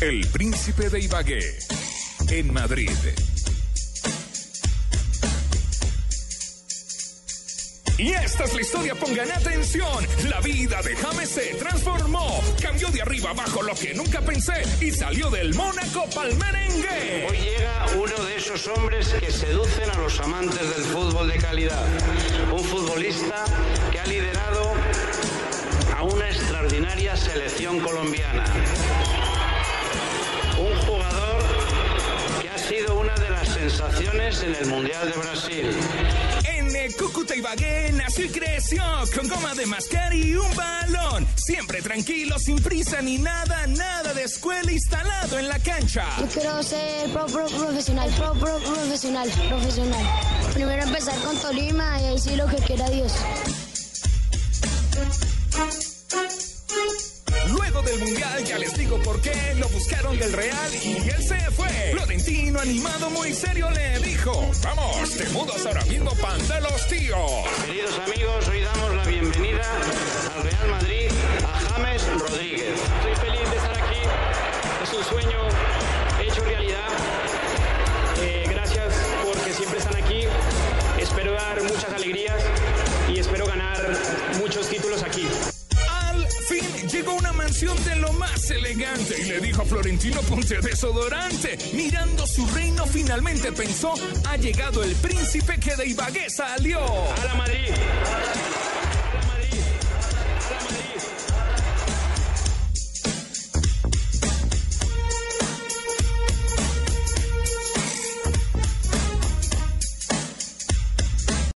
El Príncipe de Ibagué, en Madrid. Y esta es la historia, pongan atención. La vida de James se transformó. Cambió de arriba abajo lo que nunca pensé y salió del Mónaco palmerengue. Hoy llega uno de esos hombres que seducen a los amantes del fútbol de calidad. Un futbolista que ha liderado a una extraordinaria selección colombiana. Sensaciones en el Mundial de Brasil. En el Cúcuta Ibagué nació y creció con goma de mascar y un balón. Siempre tranquilo, sin prisa ni nada, nada de escuela instalado en la cancha. Yo quiero ser pro, pro profesional, pro, pro profesional, profesional. Primero empezar con Tolima y ahí sí lo que quiera Dios. Mundial ya les digo por qué lo buscaron del Real y él se fue. Florentino animado muy serio le dijo, vamos, te mudas ahora mismo pan los tíos. Una mansión de lo más elegante y le dijo a Florentino ponte desodorante. Mirando su reino finalmente pensó, ha llegado el príncipe que de Ibagué salió. ¡A la Madrid!